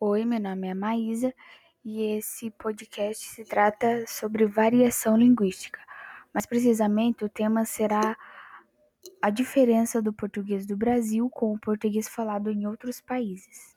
Oi, meu nome é Maísa e esse podcast se trata sobre variação linguística. Mais precisamente, o tema será a diferença do português do Brasil com o português falado em outros países.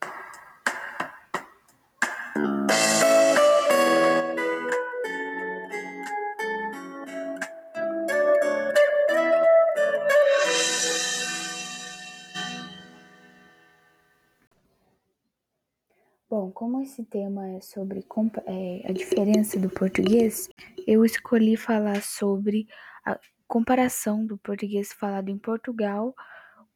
Esse tema é sobre é, a diferença do português, eu escolhi falar sobre a comparação do português falado em Portugal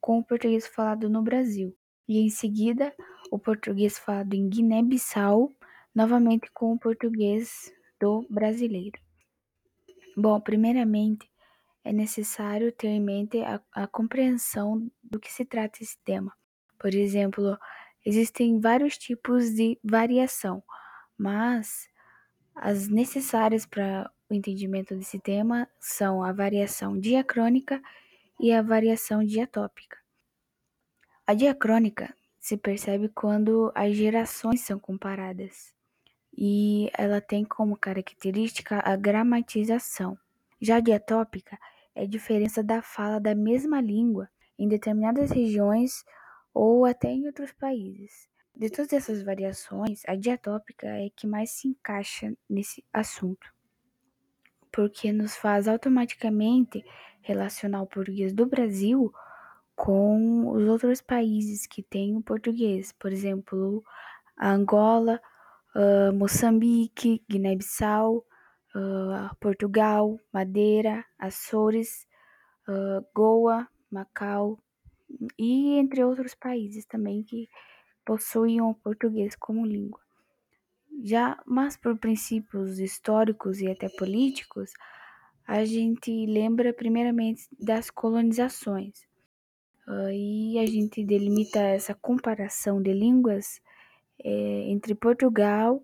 com o português falado no Brasil. E em seguida, o português falado em Guiné-Bissau, novamente com o português do brasileiro. Bom, primeiramente, é necessário ter em mente a, a compreensão do que se trata esse tema. Por exemplo, Existem vários tipos de variação, mas as necessárias para o entendimento desse tema são a variação diacrônica e a variação diatópica. A diacrônica se percebe quando as gerações são comparadas e ela tem como característica a gramatização. Já a diatópica é a diferença da fala da mesma língua em determinadas regiões ou até em outros países. De todas essas variações, a diatópica é que mais se encaixa nesse assunto, porque nos faz automaticamente relacionar o português do Brasil com os outros países que têm o português, por exemplo, Angola, uh, Moçambique, Guiné-Bissau, uh, Portugal, Madeira, Açores, uh, Goa, Macau, e entre outros países também que possuem o português como língua. Já, mas por princípios históricos e até políticos, a gente lembra primeiramente das colonizações. Aí a gente delimita essa comparação de línguas é, entre Portugal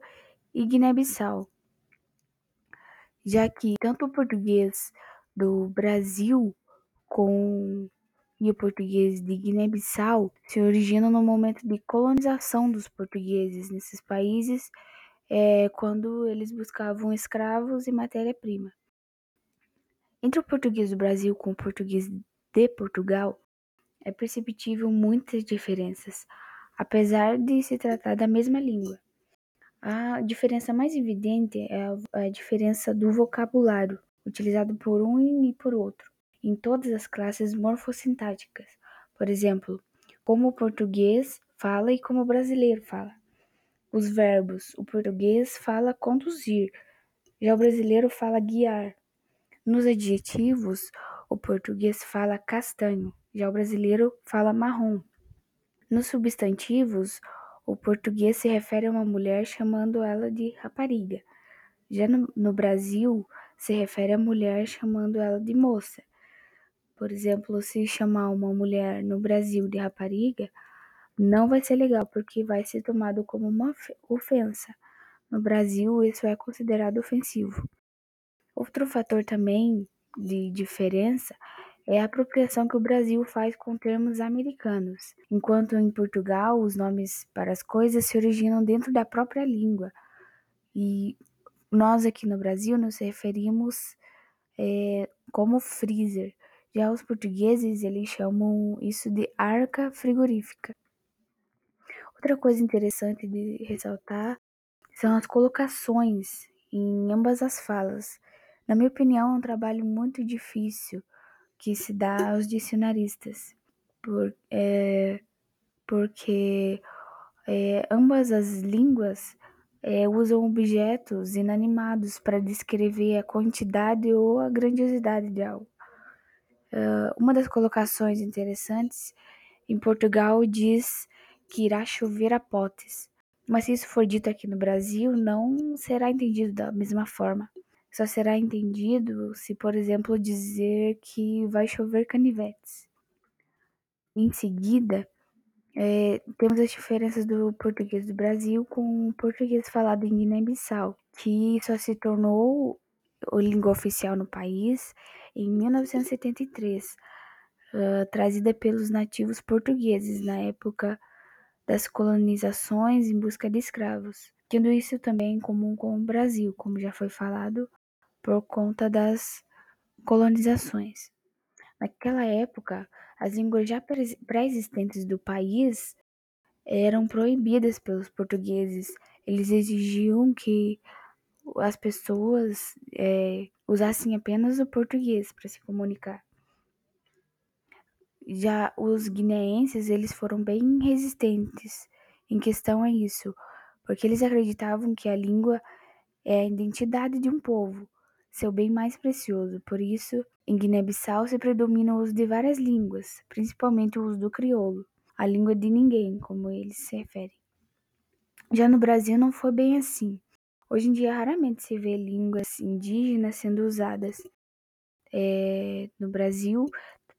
e Guiné-Bissau, já que tanto o português do Brasil com e o português de Guiné-Bissau se originam no momento de colonização dos portugueses nesses países, é, quando eles buscavam escravos e matéria-prima. Entre o português do Brasil com o português de Portugal, é perceptível muitas diferenças, apesar de se tratar da mesma língua. A diferença mais evidente é a diferença do vocabulário utilizado por um e por outro em todas as classes morfossintáticas, por exemplo, como o português fala e como o brasileiro fala. Os verbos: o português fala conduzir, já o brasileiro fala guiar. Nos adjetivos, o português fala castanho, já o brasileiro fala marrom. Nos substantivos, o português se refere a uma mulher chamando ela de rapariga. Já no, no Brasil, se refere a mulher chamando ela de moça. Por exemplo, se chamar uma mulher no Brasil de rapariga, não vai ser legal, porque vai ser tomado como uma ofensa. No Brasil, isso é considerado ofensivo. Outro fator também de diferença é a apropriação que o Brasil faz com termos americanos, enquanto em Portugal os nomes para as coisas se originam dentro da própria língua. E nós aqui no Brasil nos referimos é, como freezer, já os portugueses, eles chamam isso de arca frigorífica. Outra coisa interessante de ressaltar são as colocações em ambas as falas. Na minha opinião, é um trabalho muito difícil que se dá aos dicionaristas, por, é, porque é, ambas as línguas é, usam objetos inanimados para descrever a quantidade ou a grandiosidade de algo. Uh, uma das colocações interessantes em Portugal diz que irá chover a potes, mas se isso for dito aqui no Brasil, não será entendido da mesma forma. Só será entendido se, por exemplo, dizer que vai chover canivetes. Em seguida, é, temos as diferenças do português do Brasil com o português falado em Guiné-Bissau, que só se tornou língua oficial no país em 1973, uh, trazida pelos nativos portugueses na época das colonizações em busca de escravos, tendo isso também em comum com o Brasil, como já foi falado, por conta das colonizações. Naquela época, as línguas já pré-existentes do país eram proibidas pelos portugueses. Eles exigiam que as pessoas é, usassem apenas o português para se comunicar. Já os guineenses, eles foram bem resistentes em questão a isso, porque eles acreditavam que a língua é a identidade de um povo, seu bem mais precioso. Por isso, em Guiné-Bissau se predomina o uso de várias línguas, principalmente o uso do crioulo, a língua de ninguém, como eles se referem. Já no Brasil não foi bem assim. Hoje em dia raramente se vê línguas indígenas sendo usadas. É, no Brasil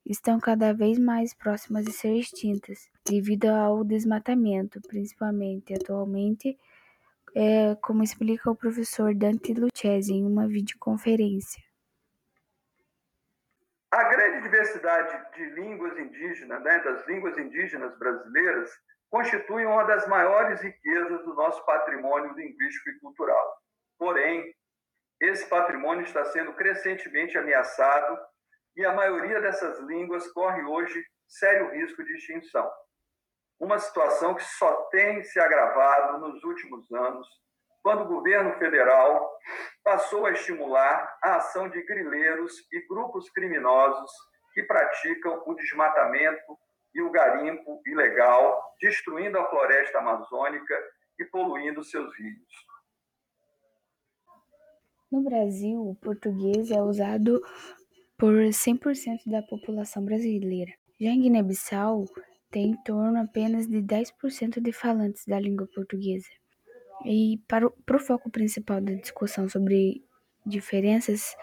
estão cada vez mais próximas de ser extintas, devido ao desmatamento, principalmente atualmente, é, como explica o professor Dante Lucchesi em uma videoconferência. A grande diversidade de línguas indígenas, né, das línguas indígenas brasileiras, constitui uma das maiores riquezas do nosso patrimônio linguístico e cultural. Porém, esse patrimônio está sendo crescentemente ameaçado e a maioria dessas línguas corre hoje sério risco de extinção. Uma situação que só tem se agravado nos últimos anos, quando o governo federal passou a estimular a ação de grileiros e grupos criminosos que praticam o desmatamento e o garimpo ilegal, destruindo a floresta amazônica e poluindo seus rios. No Brasil, o português é usado por 100% da população brasileira. Já em Guiné-Bissau, tem em torno apenas de 10% de falantes da língua portuguesa. E para o, para o foco principal da discussão sobre diferenças,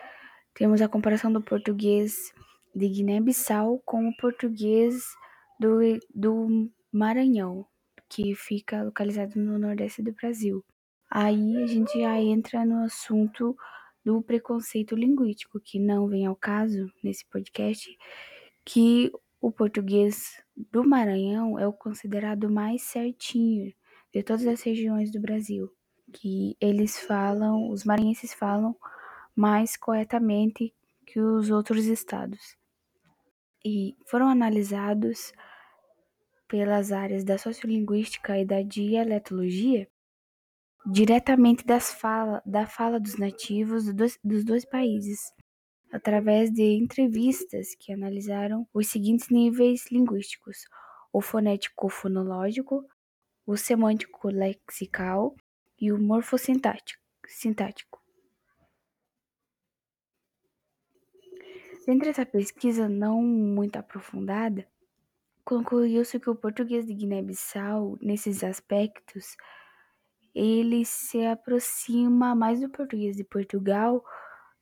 temos a comparação do português de Guiné-Bissau com o português do, do Maranhão, que fica localizado no nordeste do Brasil. Aí a gente já entra no assunto do preconceito linguístico, que não vem ao caso nesse podcast, que o português do Maranhão é o considerado mais certinho de todas as regiões do Brasil, que eles falam, os maranhenses falam mais corretamente que os outros estados. E foram analisados pelas áreas da sociolinguística e da dialetologia diretamente das fala, da fala dos nativos dos, dos dois países, através de entrevistas que analisaram os seguintes níveis linguísticos: o fonético-fonológico, o semântico-lexical e o morfossintático. Dentre essa pesquisa não muito aprofundada, concluiu-se que o português de Guiné-Bissau, nesses aspectos, ele se aproxima mais do português de Portugal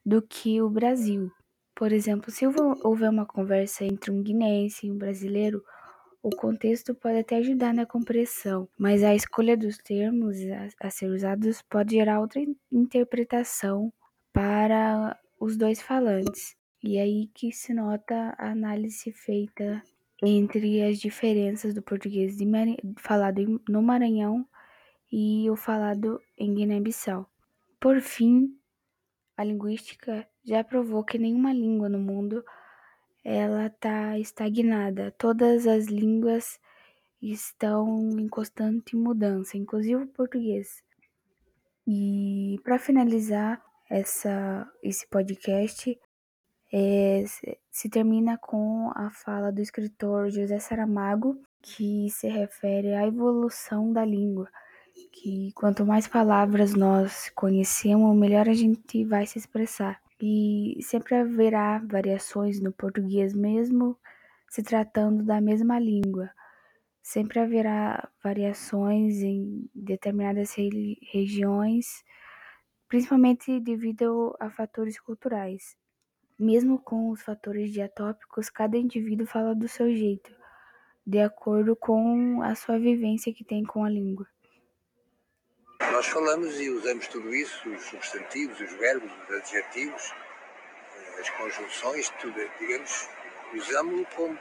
do que o Brasil. Por exemplo, se houver uma conversa entre um guineense e um brasileiro, o contexto pode até ajudar na compreensão, mas a escolha dos termos a, ser usados pode gerar outra interpretação para os dois falantes. E aí que se nota a análise feita entre as diferenças do português de, falado no Maranhão e o falado em Guiné-Bissau. Por fim, a linguística já provou que nenhuma língua no mundo ela está estagnada. Todas as línguas estão em constante mudança, inclusive o português. E para finalizar essa, esse podcast, é, se termina com a fala do escritor José Saramago, que se refere à evolução da língua que quanto mais palavras nós conhecemos, melhor a gente vai se expressar. E sempre haverá variações no português, mesmo se tratando da mesma língua. Sempre haverá variações em determinadas regiões, principalmente devido a fatores culturais. Mesmo com os fatores diatópicos, cada indivíduo fala do seu jeito, de acordo com a sua vivência que tem com a língua. Nós falamos e usamos tudo isso, os substantivos, os verbos, os adjetivos, eh, as conjunções, tudo, digamos, usamos-lo como,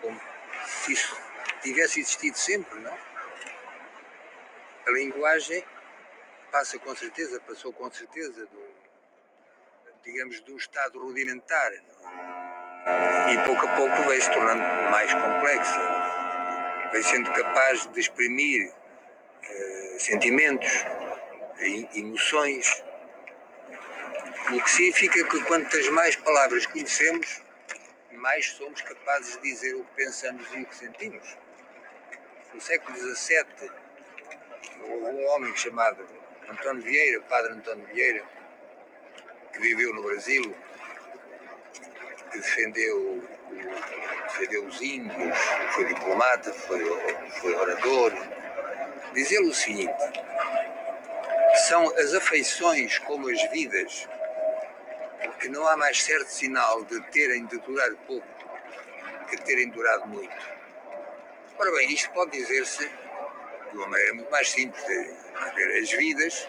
como se isso tivesse existido sempre, não? a linguagem passa com certeza, passou com certeza do, digamos, de um estado rudimentar. E pouco a pouco vai se tornando mais complexa, vai sendo capaz de exprimir eh, sentimentos, emoções, o que significa que quantas mais palavras conhecemos, mais somos capazes de dizer o que pensamos e o que sentimos. No século XVII, um homem chamado António Vieira, Padre António Vieira, que viveu no Brasil, que defendeu, defendeu os índios, foi diplomata, foi, foi orador, dizer o seguinte: são as afeições como as vidas que não há mais certo sinal de terem de durar pouco que terem durado muito. Ora bem, isto pode dizer-se de uma maneira muito mais simples, de, as vidas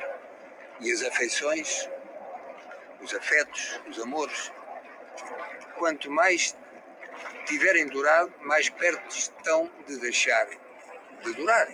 e as afeições, os afetos, os amores, quanto mais tiverem durado, mais perto estão de deixar de durar.